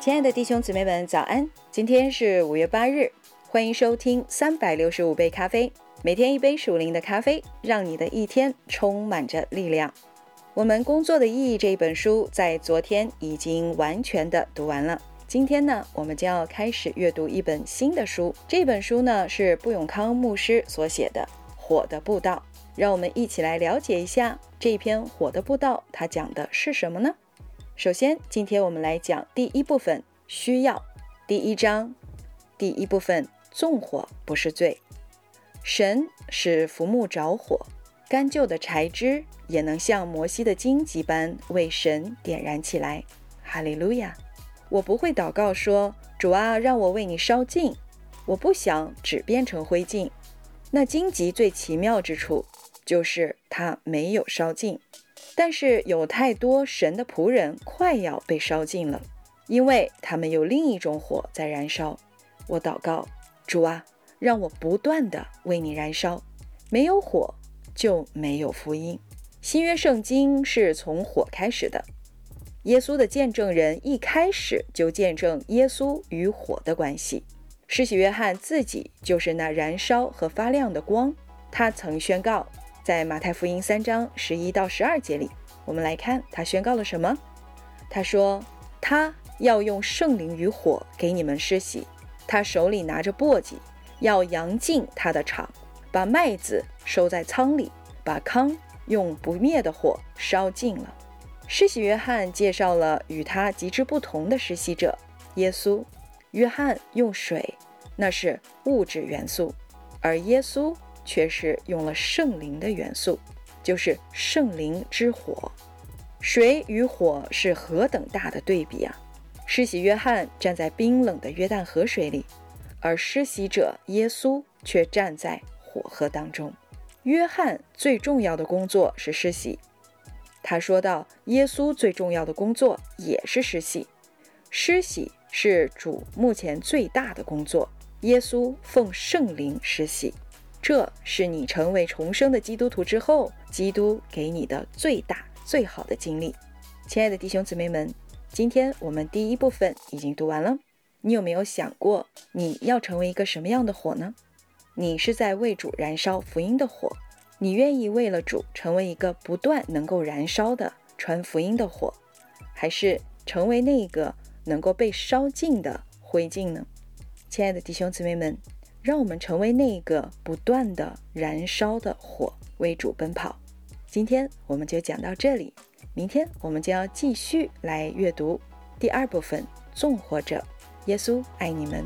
亲爱的弟兄姊妹们，早安！今天是五月八日，欢迎收听三百六十五杯咖啡，每天一杯属灵的咖啡，让你的一天充满着力量。我们工作的意义这一本书在昨天已经完全的读完了。今天呢，我们将要开始阅读一本新的书。这本书呢是布永康牧师所写的《火的步道》。让我们一起来了解一下这篇《火的步道》，它讲的是什么呢？首先，今天我们来讲第一部分需要。第一章第一部分：纵火不是罪。神使浮木着火，干旧的柴枝也能像摩西的荆棘般为神点燃起来。哈利路亚！我不会祷告说：“主啊，让我为你烧尽。”我不想只变成灰烬。那荆棘最奇妙之处就是它没有烧尽，但是有太多神的仆人快要被烧尽了，因为他们有另一种火在燃烧。我祷告：“主啊，让我不断的为你燃烧。没有火就没有福音。新约圣经是从火开始的。”耶稣的见证人一开始就见证耶稣与火的关系。施洗约翰自己就是那燃烧和发亮的光。他曾宣告，在马太福音三章十一到十二节里，我们来看他宣告了什么。他说：“他要用圣灵与火给你们施洗，他手里拿着簸箕，要扬尽他的场，把麦子收在仓里，把糠用不灭的火烧尽了。”施洗约翰介绍了与他极之不同的实习者耶稣。约翰用水，那是物质元素，而耶稣却是用了圣灵的元素，就是圣灵之火。水与火是何等大的对比啊！施洗约翰站在冰冷的约旦河水里，而施洗者耶稣却站在火河当中。约翰最重要的工作是施洗。他说道：“耶稣最重要的工作也是施洗，施洗是主目前最大的工作。耶稣奉圣灵施洗，这是你成为重生的基督徒之后，基督给你的最大最好的经历。”亲爱的弟兄姊妹们，今天我们第一部分已经读完了。你有没有想过你要成为一个什么样的火呢？你是在为主燃烧福音的火。你愿意为了主成为一个不断能够燃烧的传福音的火，还是成为那个能够被烧尽的灰烬呢？亲爱的弟兄姊妹们，让我们成为那个不断的燃烧的火，为主奔跑。今天我们就讲到这里，明天我们将要继续来阅读第二部分。纵火者，耶稣爱你们。